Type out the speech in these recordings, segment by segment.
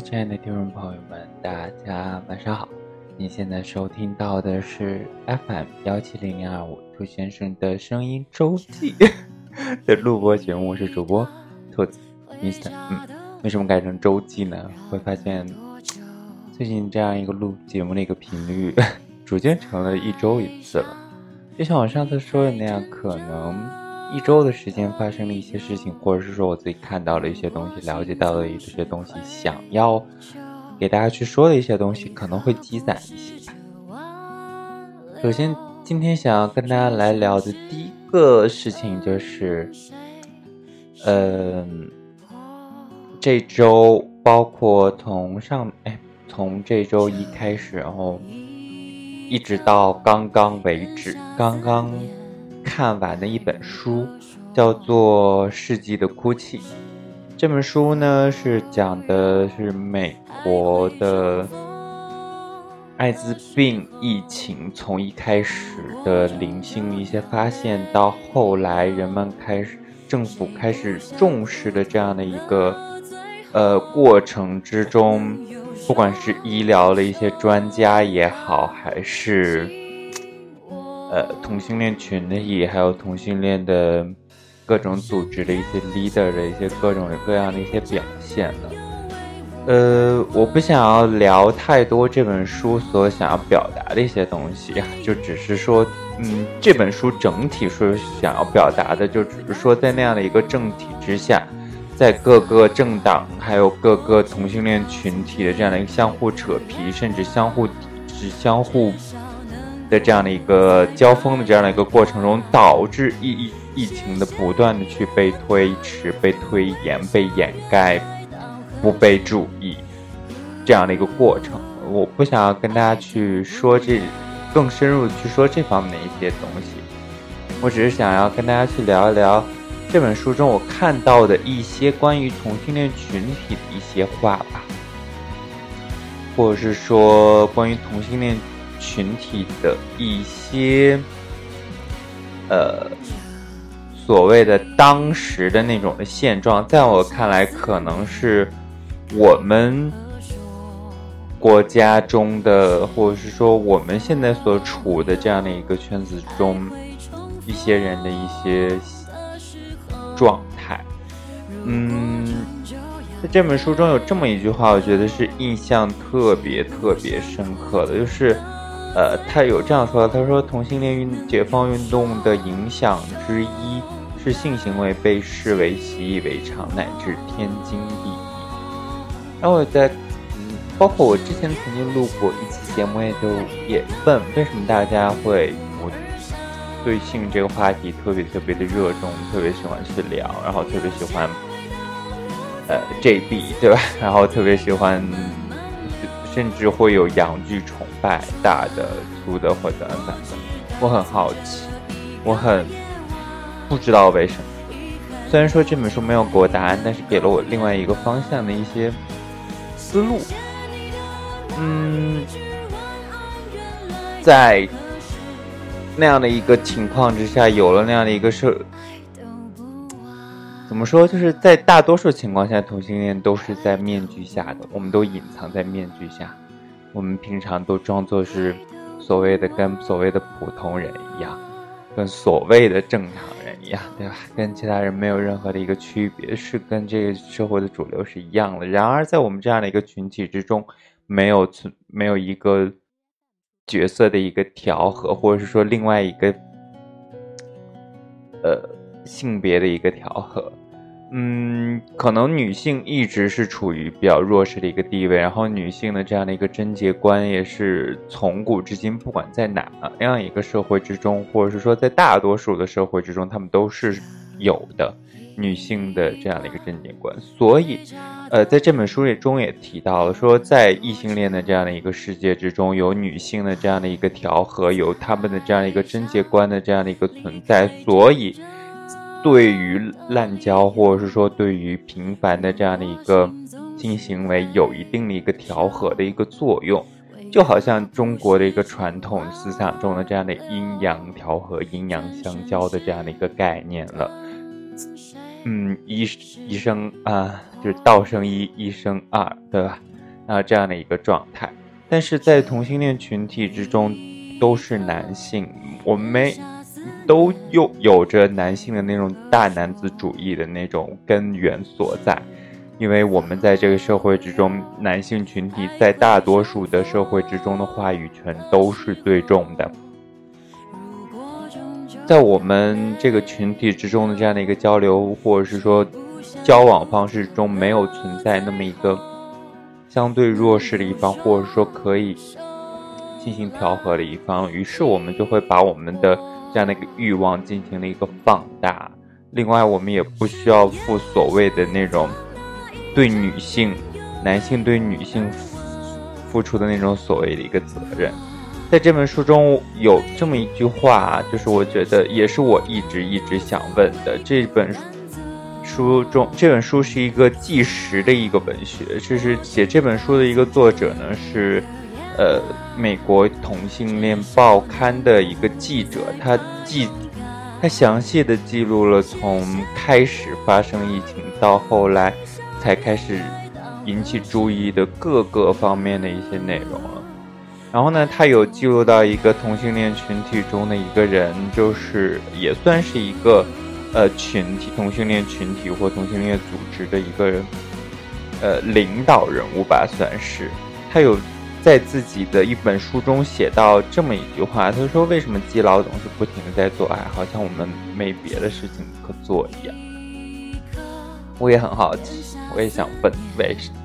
亲爱的听众朋友们，大家晚上好。您现在收听到的是 FM 幺七零零二五兔先生的声音周记 的录播节目，我是主播兔子 Mr。嗯，为什么改成周记呢？会发现最近这样一个录节目的一个频率，逐渐成了一周一次了。就像我上次说的那样，可能。一周的时间发生了一些事情，或者是说我自己看到了一些东西，了解到了一些东西，想要给大家去说的一些东西，可能会积攒一些吧。首先，今天想要跟大家来聊的第一个事情就是，嗯，这周包括从上哎，从这周一开始，然后一直到刚刚为止，刚刚。看完的一本书，叫做《世纪的哭泣》。这本书呢，是讲的是美国的艾滋病疫情从一开始的零星一些发现，到后来人们开始政府开始重视的这样的一个呃过程之中，不管是医疗的一些专家也好，还是。呃，同性恋群体还有同性恋的各种组织的一些 leader 的一些各种各样的一些表现了。呃，我不想要聊太多这本书所想要表达的一些东西，就只是说，嗯，这本书整体说想要表达的，就只是说在那样的一个政体之下，在各个政党还有各个同性恋群体的这样的一个相互扯皮，甚至相互抵制、相互。的这样的一个交锋的这样的一个过程中，导致疫疫疫情的不断的去被推迟、被推延、被掩盖、不被注意这样的一个过程。我不想要跟大家去说这更深入的去说这方面的一些东西，我只是想要跟大家去聊一聊这本书中我看到的一些关于同性恋群体的一些话吧，或者是说关于同性恋。群体的一些，呃，所谓的当时的那种的现状，在我看来，可能是我们国家中的，或者是说我们现在所处的这样的一个圈子中，一些人的一些状态。嗯，在这本书中有这么一句话，我觉得是印象特别特别深刻的，就是。呃，他有这样说，他说同性恋运解放运动的影响之一是性行为被视为习以为常乃至天经地义。然后我在，嗯，包括我之前曾经录过一期节目，也就也问为什么大家会我对性这个话题特别特别的热衷，特别喜欢去聊，然后特别喜欢，呃，JB 对吧？然后特别喜欢。甚至会有洋剧崇拜，大的、粗的或者等等。我很好奇，我很不知道为什么。虽然说这本书没有给我答案，但是给了我另外一个方向的一些思路。嗯，在那样的一个情况之下，有了那样的一个社。怎么说？就是在大多数情况下，同性恋都是在面具下的，我们都隐藏在面具下，我们平常都装作是所谓的跟所谓的普通人一样，跟所谓的正常人一样，对吧？跟其他人没有任何的一个区别，是跟这个社会的主流是一样的。然而，在我们这样的一个群体之中，没有存没有一个角色的一个调和，或者是说另外一个呃性别的一个调和。嗯，可能女性一直是处于比较弱势的一个地位，然后女性的这样的一个贞洁观也是从古至今，不管在哪样一个社会之中，或者是说在大多数的社会之中，他们都是有的女性的这样的一个贞洁观。所以，呃，在这本书里中也提到了，说在异性恋的这样的一个世界之中，有女性的这样的一个调和，有他们的这样一个贞洁观的这样的一个存在，所以。对于滥交，或者是说对于频繁的这样的一个性行为，有一定的一个调和的一个作用，就好像中国的一个传统思想中的这样的阴阳调和、阴阳相交的这样的一个概念了。嗯，一一生啊，就是道生一，一生二，对吧？啊这样的一个状态。但是在同性恋群体之中，都是男性，我们没都有有着男性的那种大男子主义的那种根源所在，因为我们在这个社会之中，男性群体在大多数的社会之中的话语权都是最重的。在我们这个群体之中的这样的一个交流，或者是说交往方式中，没有存在那么一个。相对弱势的一方，或者说可以进行调和的一方，于是我们就会把我们的这样的一个欲望进行了一个放大。另外，我们也不需要负所谓的那种对女性、男性对女性付出的那种所谓的一个责任。在这本书中有这么一句话，就是我觉得也是我一直一直想问的。这本。书中这本书是一个纪实的一个文学，就是写这本书的一个作者呢是，呃，美国同性恋报刊的一个记者，他记，他详细的记录了从开始发生疫情到后来才开始引起注意的各个方面的一些内容了。然后呢，他有记录到一个同性恋群体中的一个人，就是也算是一个。呃，群体同性恋群体或同性恋组织的一个人，呃，领导人物吧，算是。他有在自己的一本书中写到这么一句话，他说：“为什么基佬总是不停的在做爱，好像我们没别的事情可做一样？”我也很好奇，我也想问为什么。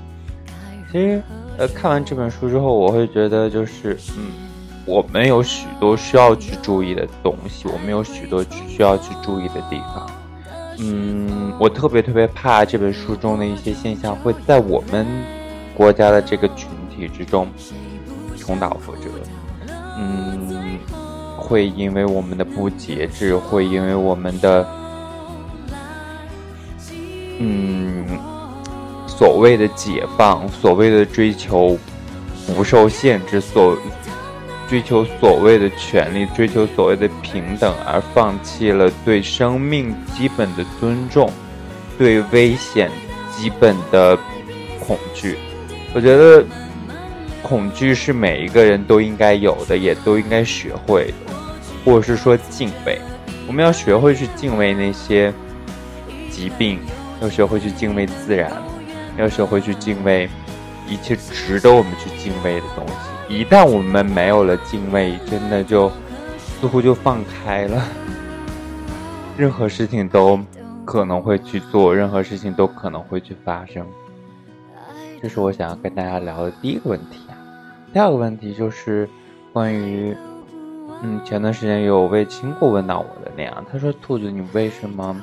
其实，呃，看完这本书之后，我会觉得就是，嗯。我们有许多需要去注意的东西，我们有许多需要去注意的地方。嗯，我特别特别怕这本书中的一些现象会在我们国家的这个群体之中重蹈覆辙。嗯，会因为我们的不节制，会因为我们的嗯所谓的解放，所谓的追求不受限制，所。追求所谓的权利，追求所谓的平等，而放弃了对生命基本的尊重，对危险基本的恐惧。我觉得，恐惧是每一个人都应该有的，也都应该学会的，或者是说敬畏。我们要学会去敬畏那些疾病，要学会去敬畏自然，要学会去敬畏一切值得我们去敬畏的东西。一旦我们没有了敬畏，真的就似乎就放开了，任何事情都可能会去做，任何事情都可能会去发生。这是我想要跟大家聊的第一个问题。第二个问题就是关于，嗯，前段时间有位亲过问到我的那样，他说：“兔子，你为什么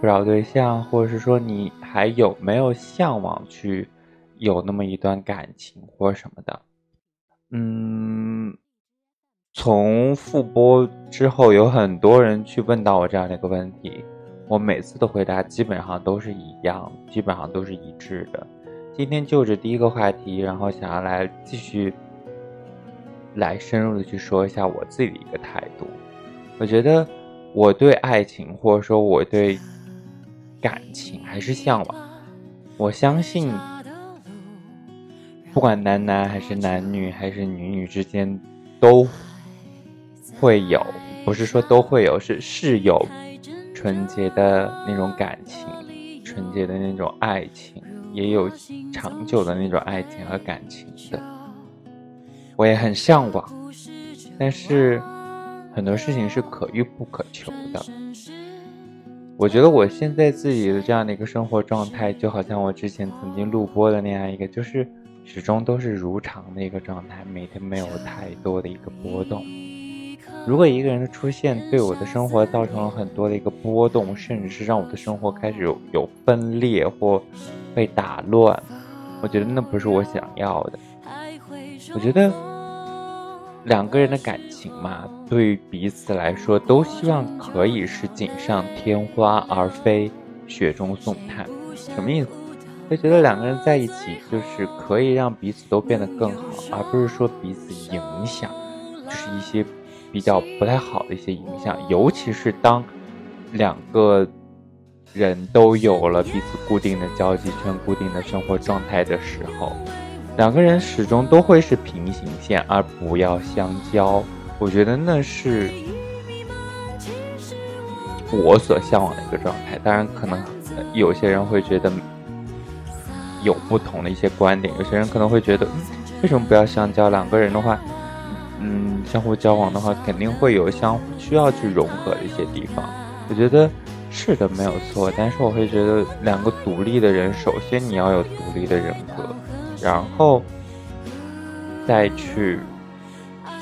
不找对象，或者是说你还有没有向往去有那么一段感情或什么的？”嗯，从复播之后，有很多人去问到我这样的一个问题，我每次的回答基本上都是一样，基本上都是一致的。今天就着第一个话题，然后想要来继续来深入的去说一下我自己的一个态度。我觉得我对爱情，或者说我对感情还是向往，我相信。不管男男还是男女还是女女之间，都会有，不是说都会有，是是有纯洁的那种感情，纯洁的那种爱情，也有长久的那种爱情和感情的。我也很向往，但是很多事情是可遇不可求的。我觉得我现在自己的这样的一个生活状态，就好像我之前曾经录播的那样一个，就是。始终都是如常的一个状态，每天没有太多的一个波动。如果一个人的出现对我的生活造成了很多的一个波动，甚至是让我的生活开始有有分裂或被打乱，我觉得那不是我想要的。我觉得两个人的感情嘛，对于彼此来说都希望可以是锦上添花，而非雪中送炭。什么意思？就觉得两个人在一起，就是可以让彼此都变得更好，而不是说彼此影响，就是一些比较不太好的一些影响。尤其是当两个人都有了彼此固定的交际圈、固定的生活状态的时候，两个人始终都会是平行线，而不要相交。我觉得那是我所向往的一个状态。当然，可能有些人会觉得有不同的一些观点，有些人可能会觉得，为什么不要相交？两个人的话，嗯，相互交往的话，肯定会有相需要去融合的一些地方。我觉得是的，没有错。但是我会觉得，两个独立的人，首先你要有独立的人格，然后再去。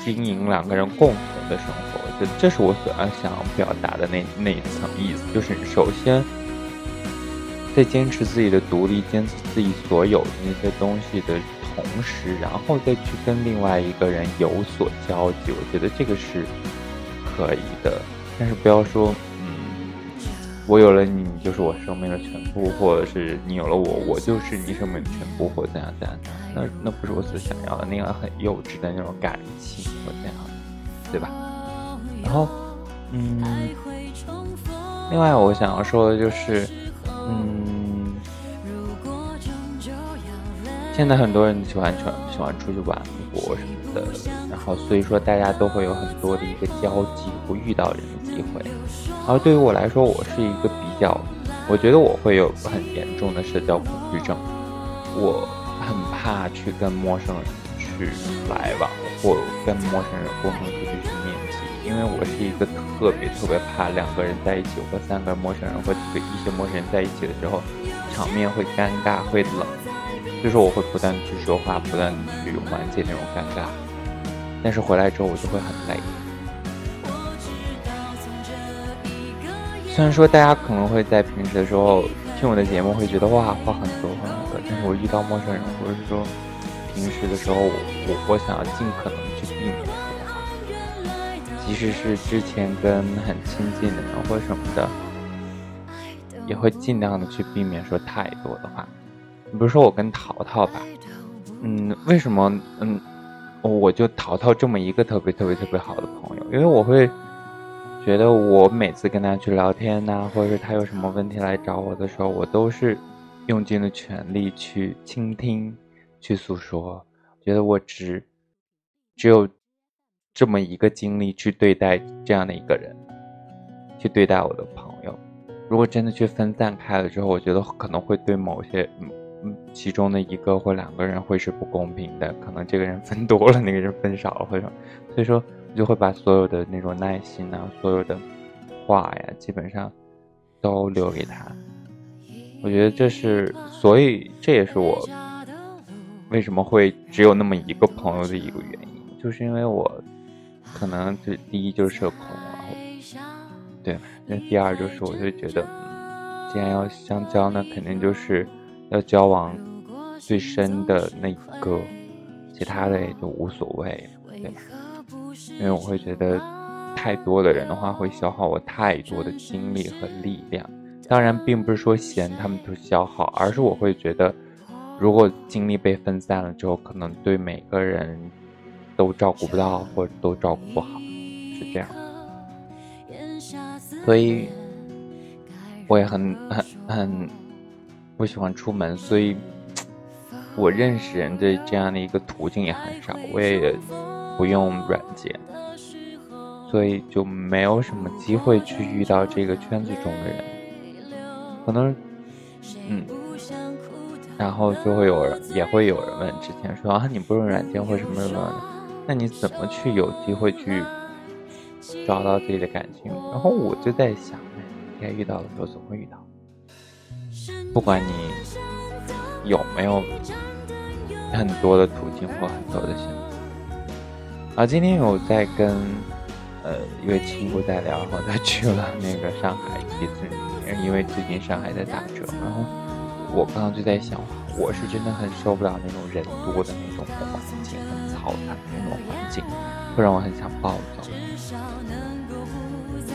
经营两个人共同的生活，我觉得这是我所要想要表达的那那一层意思。就是首先在坚持自己的独立，坚持自己所有的那些东西的同时，然后再去跟另外一个人有所交集。我觉得这个是可以的，但是不要说。我有了你，你就是我生命的全部，或者是你有了我，我就是你生命的全部，或怎样怎样？那那不是我所想要的，那样很幼稚的那种感情，或怎样，对吧？然后，嗯，另外我想要说的就是，嗯，现在很多人喜欢喜欢喜欢出去玩过什么的，然后所以说大家都会有很多的一个交集，会遇到人的机会。而对于我来说，我是一个比较，我觉得我会有很严重的社交恐惧症，我很怕去跟陌生人去来往，或跟陌生人共同出去去面基，因为我是一个特别特别怕两个人在一起，或三个陌生人或几个一些陌生人在一起的时候，场面会尴尬会冷，就是我会不断去说话，不断去缓解那种尴尬，但是回来之后我就会很累。虽然说大家可能会在平时的时候听我的节目，会觉得哇话很多话很多，但是我遇到陌生人，或者是说平时的时候，我我我想要尽可能去避免说话，即使是之前跟很亲近的人或什么的，也会尽量的去避免说太多的话。比如说我跟淘淘吧，嗯，为什么嗯，我就淘淘这么一个特别特别特别好的朋友，因为我会。觉得我每次跟他去聊天呐，或者是他有什么问题来找我的时候，我都是用尽了全力去倾听、去诉说。觉得我只只有这么一个精力去对待这样的一个人，去对待我的朋友。如果真的去分散开了之后，我觉得可能会对某些嗯其中的一个或两个人会是不公平的。可能这个人分多了，那个人分少了，或者所以说。就会把所有的那种耐心啊，所有的话呀，基本上都留给他。我觉得这是，所以这也是我为什么会只有那么一个朋友的一个原因，就是因为我可能就第一就是社恐，然后对，那第二就是我就觉得，既然要相交，那肯定就是要交往最深的那一个，其他的也就无所谓，对吧？因为我会觉得，太多的人的话会消耗我太多的精力和力量。当然，并不是说嫌他们都消耗，而是我会觉得，如果精力被分散了之后，可能对每个人都照顾不到，或者都照顾不好，是这样。所以，我也很很很不喜欢出门，所以我认识人的这样的一个途径也很少。我也。不用软件，所以就没有什么机会去遇到这个圈子中的人。可能，嗯，然后就会有人，也会有人问之前说啊，你不用软件或什么什么，那你怎么去有机会去找到自己的感情？然后我就在想，该遇到的时候总会遇到，不管你有没有很多的途径或很多的选择。啊，今天有在跟呃一位亲故在聊，然后他去了那个上海迪士尼，因为最近上海在打折。然后我刚刚就在想，我是真的很受不了那种人多的那种环境，很嘈杂的那种环境，会让我很想暴走。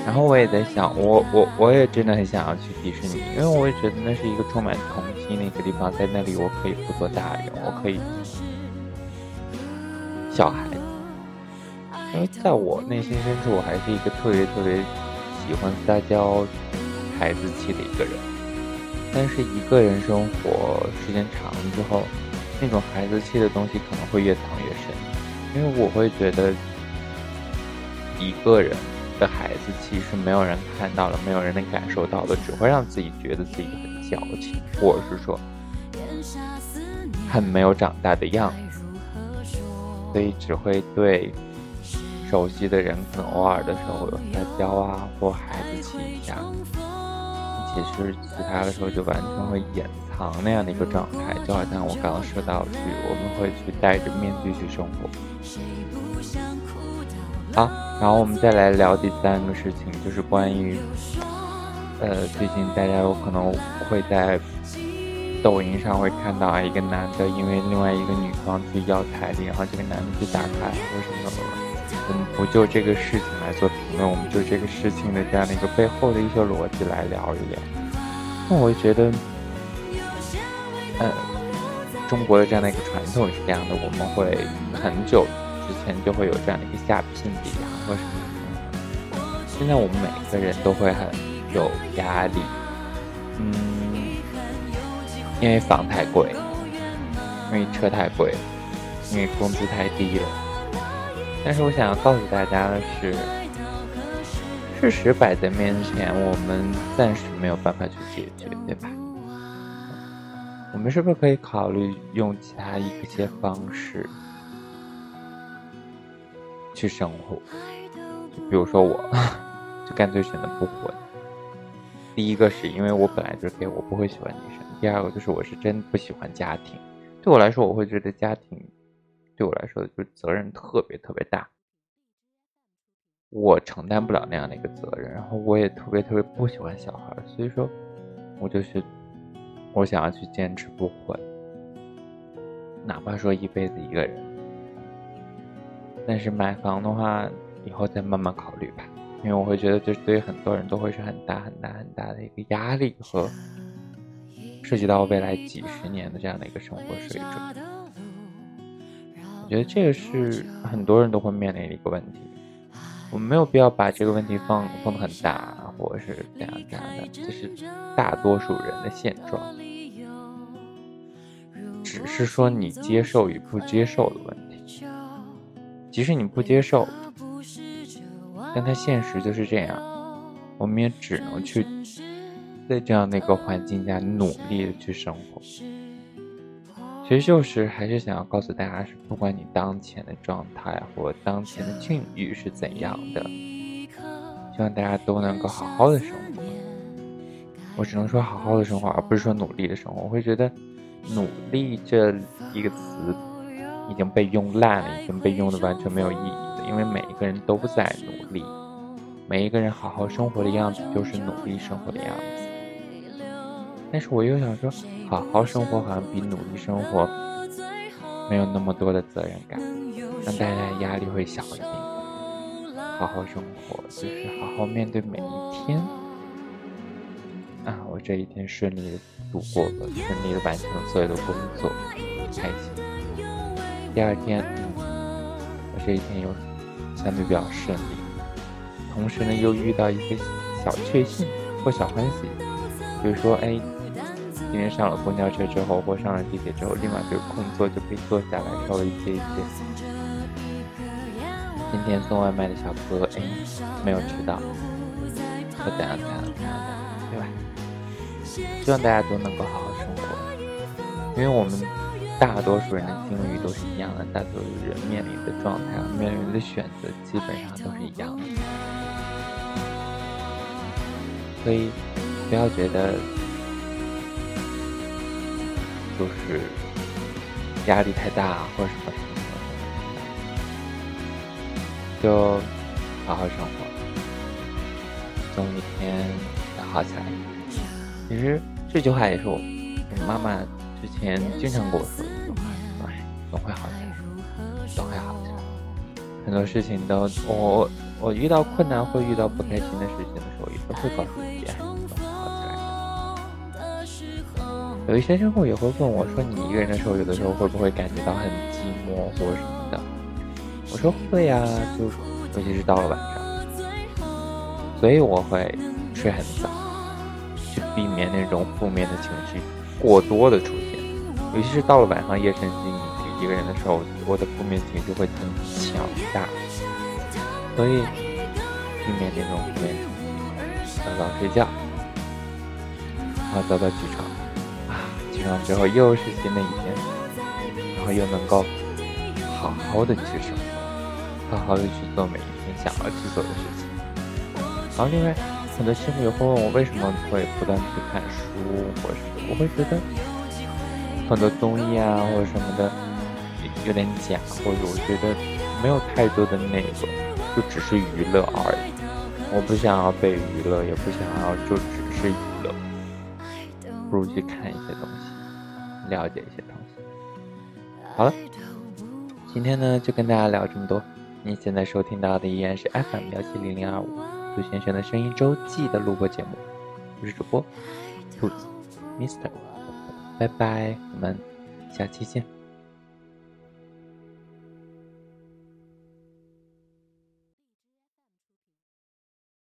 然后我也在想，我我我也真的很想要去迪士尼，因为我也觉得那是一个充满童心的一个地方，在那里我可以不做大人，我可以小孩。因为在我内心深处，我还是一个特别特别喜欢撒娇、孩子气的一个人。但是一个人生活时间长了之后，那种孩子气的东西可能会越藏越深，因为我会觉得一个人的孩子其实没有人看到了，没有人能感受到的，只会让自己觉得自己很矫情，或者是说很没有长大的样子，所以只会对熟悉的人可能偶尔的时候撒娇啊，或孩子气一下。其实其他的时候就完全会掩藏那样的一个状态，就好像我刚刚说到去，我们会去戴着面具去生活。好，然后我们再来聊第三个事情，就是关于，呃，最近大家有可能会在抖音上会看到啊，一个男的因为另外一个女方去要彩礼，然后这个男的去打牌或什么的。我们不就这个事情来做评论，我们就这个事情的这样的一个背后的一些逻辑来聊一聊。那我觉得，呃，中国的这样的一个传统是这样的，我们会很久之前就会有这样一个下聘礼啊，或什么。现在我们每个人都会很有压力，嗯，因为房太贵，因为车太贵，因为工资太低了。但是我想要告诉大家的是，事实摆在面前，我们暂时没有办法去解决，对吧？我们是不是可以考虑用其他一些方式去生活？比如说，我就干脆选择不婚。第一个是因为我本来就是 gay，我不会喜欢女生；第二个就是我是真不喜欢家庭，对我来说，我会觉得家庭。对我来说，就是责任特别特别大，我承担不了那样的一个责任，然后我也特别特别不喜欢小孩，所以说，我就是我想要去坚持不婚，哪怕说一辈子一个人，但是买房的话，以后再慢慢考虑吧，因为我会觉得这对于很多人都会是很大很大很大的一个压力和涉及到未来几十年的这样的一个生活水准。我觉得这个是很多人都会面临的一个问题，我们没有必要把这个问题放放得很大，或者是怎样怎样的，这是大多数人的现状，只是说你接受与不接受的问题。即使你不接受，但它现实就是这样，我们也只能去在这样的一个环境下努力的去生活。其实就是还是想要告诉大家，是不管你当前的状态或当前的境遇是怎样的，希望大家都能够好好的生活。我只能说好好的生活，而不是说努力的生活。我会觉得“努力”这一个词已经被用烂了，已经被用的完全没有意义了。因为每一个人都在努力，每一个人好好生活的样子就是努力生活的样子。但是我又想说，好好生活好像比努力生活没有那么多的责任感，让大家压力会小一点。好好生活就是好好面对每一天。啊，我这一天顺利的度过了，顺利的完成了所有的工作，开心。第二天，我这一天又相对比较顺利，同时呢又遇到一个小确幸或小欢喜，比如说，哎。今天上了公交车之后，或上了地铁之后，立马就有空座就可以坐下来稍微歇一歇。今天送外卖的小哥，哎，没有迟到，或怎样怎样怎样的，对吧？希望大家都能够好好生活，因为我们大多数人的境遇都是一样的，大多数人面临的状态、面临的选择基本上都是一样的，所以不要觉得。就是压力太大，或者什么什么什么，就好好生活，总有一天要好起来。其实这句话也是我妈妈之前经常跟我说一句话：“哎，总会好起来，总会好起来。”很多事情都我我遇到困难或遇到不开心的事情的时候，也都会告诉自己。哎，总会好起来有一些生活也会问我说：“你一个人的时候，有的时候会不会感觉到很寂寞或什么的？”我说：“会呀，就尤其是到了晚上，所以我会睡很早，去避免那种负面的情绪过多的出现。尤其是到了晚上夜深人静一个人的时候，我的负面情绪会很强大，所以避免这种负面情绪，早早睡觉，然后早早起床，啊，起床之后又是新的一天，然后又能够好好的去生活，好好的去做每一天想要去做的事情。然后另外，很多新朋友会问我为什么会不断去看书，或者是我会觉得很多综艺啊或者什么的有点假，或者我觉得没有太多的内容，就只是娱乐而已。我不想要被娱乐，也不想要就只是娱乐，不如去看一些东西，了解一些东西。好了，今天呢就跟大家聊这么多。你现在收听到的依然是 FM 幺七零零二五。杜先生的声音周记的录播节目，我是主播兔子，Mr，拜拜，我们下期见。